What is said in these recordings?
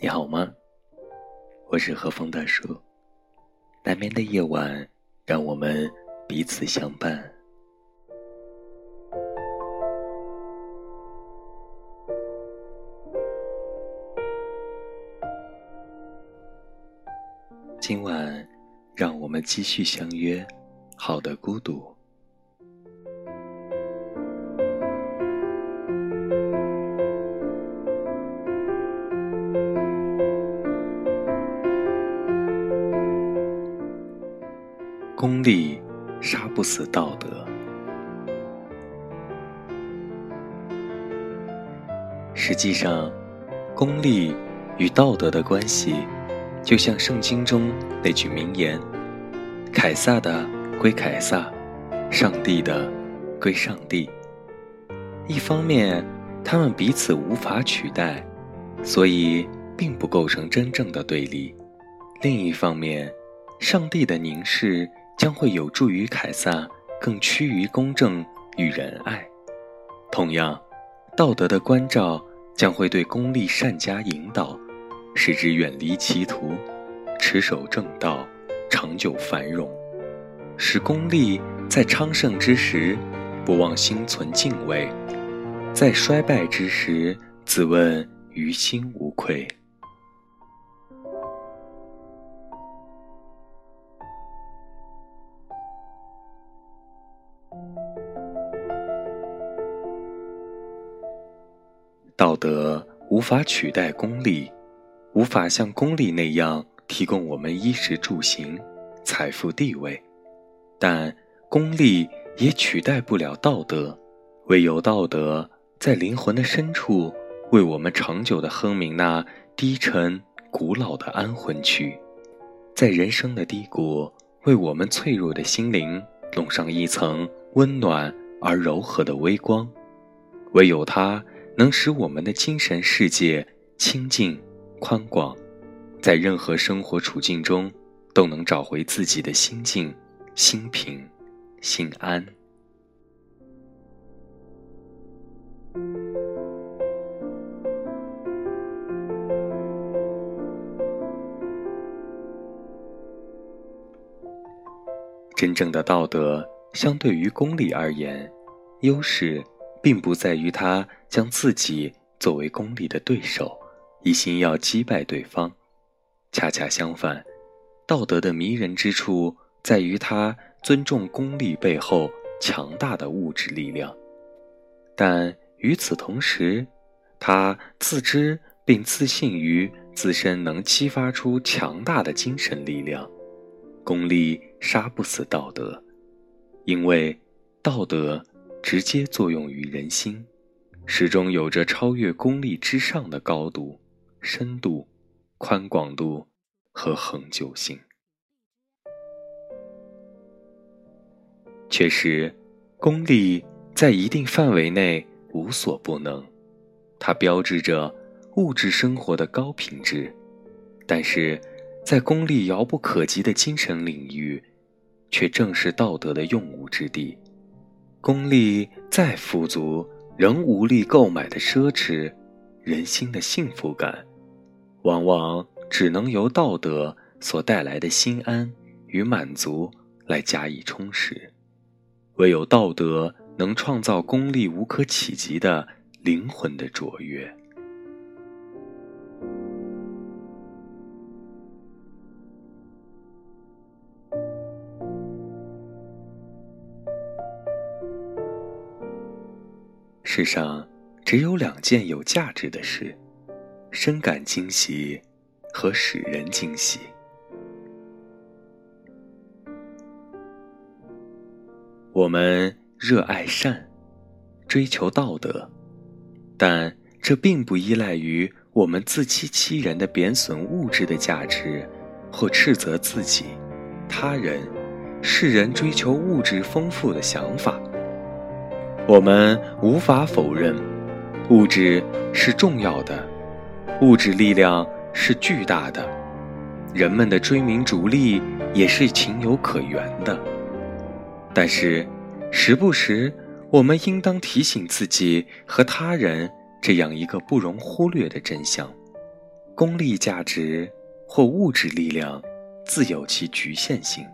你好吗？我是和风大叔。难眠的夜晚，让我们彼此相伴。今晚，让我们继续相约。好的，孤独。力杀不死道德。实际上，功利与道德的关系，就像圣经中那句名言：“凯撒的归凯撒，上帝的归上帝。”一方面，他们彼此无法取代，所以并不构成真正的对立；另一方面，上帝的凝视。将会有助于凯撒更趋于公正与仁爱，同样，道德的关照将会对功利善加引导，使之远离歧途，持守正道，长久繁荣，使功利在昌盛之时不忘心存敬畏，在衰败之时自问于心无愧。道德无法取代功利，无法像功利那样提供我们衣食住行、财富地位，但功利也取代不了道德。唯有道德在灵魂的深处，为我们长久的哼鸣那低沉古老的安魂曲，在人生的低谷，为我们脆弱的心灵笼上一层温暖而柔和的微光。唯有它。能使我们的精神世界清净、宽广，在任何生活处境中都能找回自己的心境、心平、心安。真正的道德，相对于功利而言，优势。并不在于他将自己作为功利的对手，一心要击败对方。恰恰相反，道德的迷人之处在于他尊重功利背后强大的物质力量，但与此同时，他自知并自信于自身能激发出强大的精神力量。功利杀不死道德，因为道德。直接作用于人心，始终有着超越功利之上的高度、深度、宽广度和恒久性。确实，功利在一定范围内无所不能，它标志着物质生活的高品质；但是，在功利遥不可及的精神领域，却正是道德的用武之地。功利再富足，仍无力购买的奢侈，人心的幸福感，往往只能由道德所带来的心安与满足来加以充实。唯有道德能创造功利无可企及的灵魂的卓越。世上只有两件有价值的事：深感惊喜和使人惊喜。我们热爱善，追求道德，但这并不依赖于我们自欺欺人的贬损物质的价值，或斥责自己、他人、世人追求物质丰富的想法。我们无法否认，物质是重要的，物质力量是巨大的，人们的追名逐利也是情有可原的。但是，时不时，我们应当提醒自己和他人这样一个不容忽略的真相：功利价值或物质力量自有其局限性，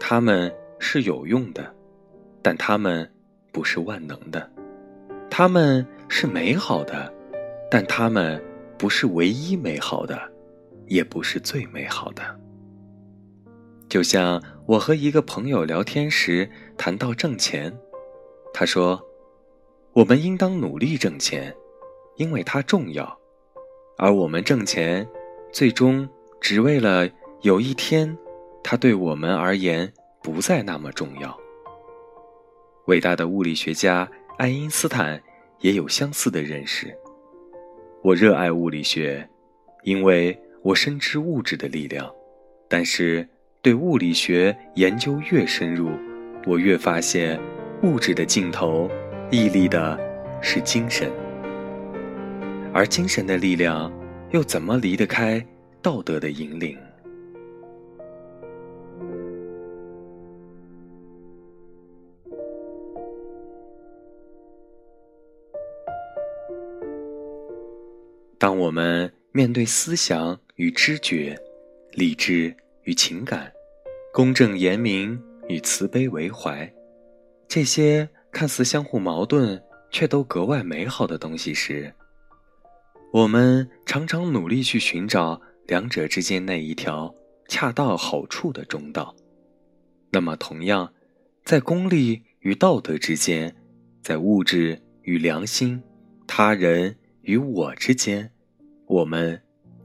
它们是有用的，但它们不是万能的；它们是美好的，但它们不是唯一美好的，也不是最美好的。就像我和一个朋友聊天时谈到挣钱，他说：“我们应当努力挣钱，因为它重要。”而我们挣钱，最终只为了有一天，它对我们而言不再那么重要。伟大的物理学家爱因斯坦也有相似的认识。我热爱物理学，因为我深知物质的力量。但是，对物理学研究越深入，我越发现，物质的尽头屹立的是精神。而精神的力量，又怎么离得开道德的引领？当我们面对思想与知觉、理智与情感、公正严明与慈悲为怀，这些看似相互矛盾却都格外美好的东西时，我们常常努力去寻找两者之间那一条恰到好处的中道。那么，同样，在功利与道德之间，在物质与良心、他人与我之间，我们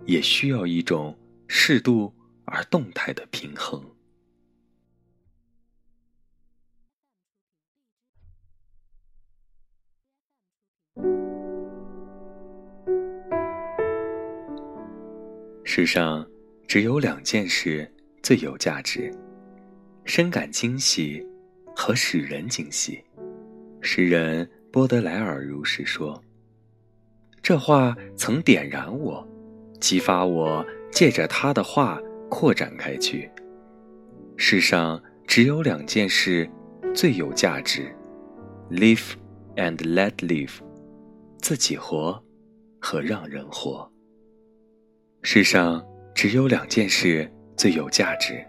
也需要一种适度而动态的平衡。世上只有两件事最有价值：深感惊喜和使人惊喜。诗人波德莱尔如是说。这话曾点燃我，激发我借着他的话扩展开去。世上只有两件事最有价值：live and let live，自己活和让人活。世上只有两件事最有价值：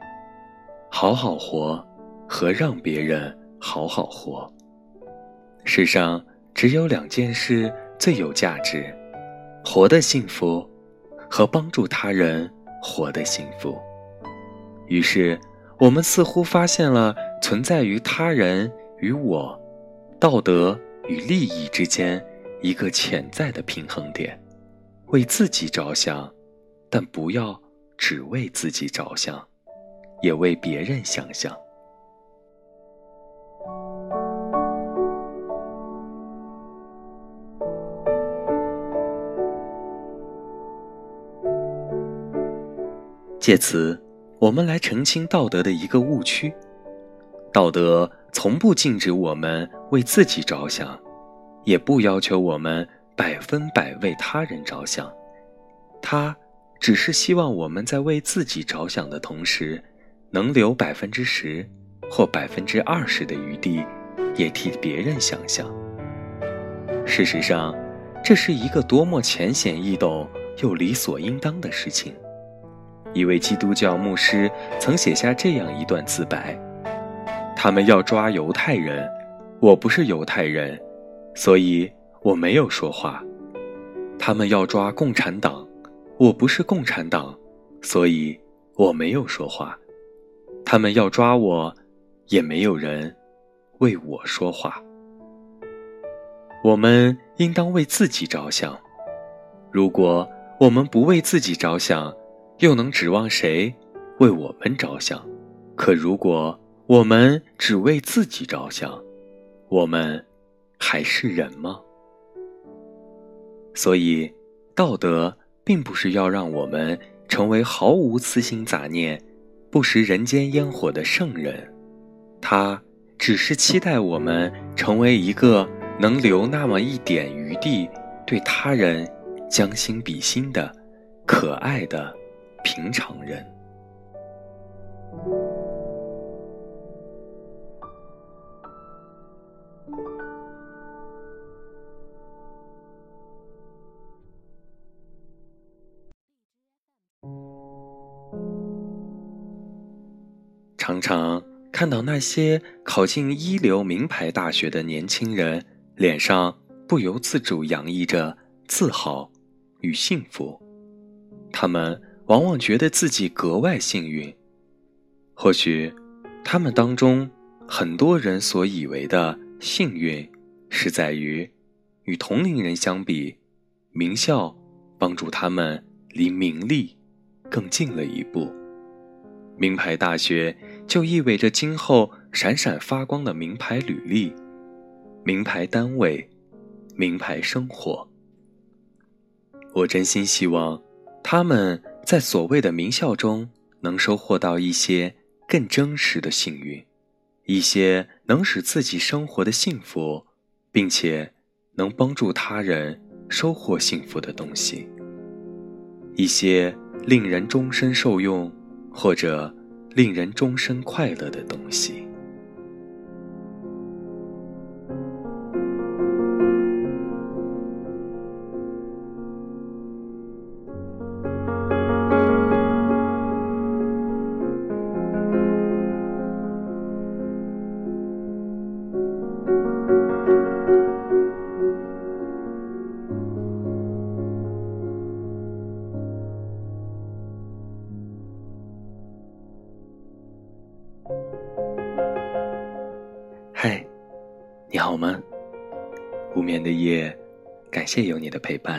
好好活和让别人好好活。世上只有两件事最有价值：活的幸福和帮助他人活的幸福。于是，我们似乎发现了存在于他人与我、道德与利益之间一个潜在的平衡点，为自己着想。但不要只为自己着想，也为别人想想。借此，我们来澄清道德的一个误区：道德从不禁止我们为自己着想，也不要求我们百分百为他人着想。他。只是希望我们在为自己着想的同时，能留百分之十或百分之二十的余地，也替别人想想。事实上，这是一个多么浅显易懂又理所应当的事情。一位基督教牧师曾写下这样一段自白：“他们要抓犹太人，我不是犹太人，所以我没有说话。他们要抓共产党。”我不是共产党，所以我没有说话。他们要抓我，也没有人为我说话。我们应当为自己着想。如果我们不为自己着想，又能指望谁为我们着想？可如果我们只为自己着想，我们还是人吗？所以，道德。并不是要让我们成为毫无私心杂念、不食人间烟火的圣人，他只是期待我们成为一个能留那么一点余地对他人将心比心的可爱的平常人。常常看到那些考进一流名牌大学的年轻人脸上不由自主洋溢着自豪与幸福。他们往往觉得自己格外幸运。或许，他们当中很多人所以为的幸运，是在于与同龄人相比，名校帮助他们离名利更近了一步。名牌大学就意味着今后闪闪发光的名牌履历、名牌单位、名牌生活。我真心希望他们在所谓的名校中能收获到一些更真实的幸运，一些能使自己生活的幸福，并且能帮助他人收获幸福的东西，一些令人终身受用。或者令人终身快乐的东西。谢有你的陪伴。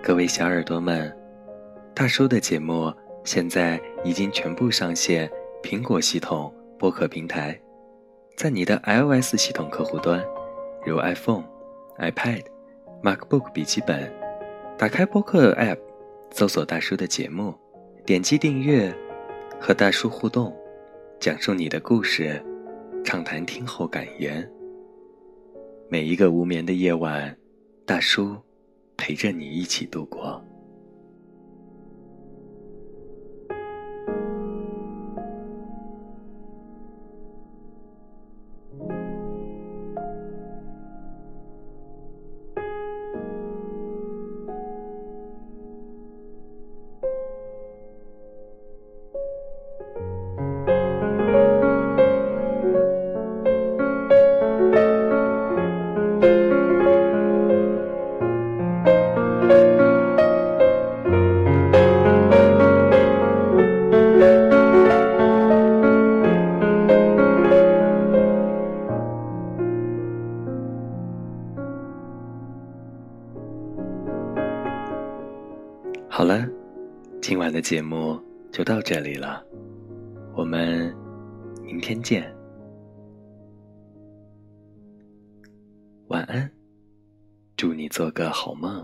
各位小耳朵们，大叔的节目现在已经全部上线苹果系统播客平台，在你的 iOS 系统客户端，如 iPhone、iPad、MacBook 笔记本，打开播客 App，搜索大叔的节目，点击订阅，和大叔互动，讲述你的故事。畅谈听后感言。每一个无眠的夜晚，大叔陪着你一起度过。节目就到这里了，我们明天见，晚安，祝你做个好梦。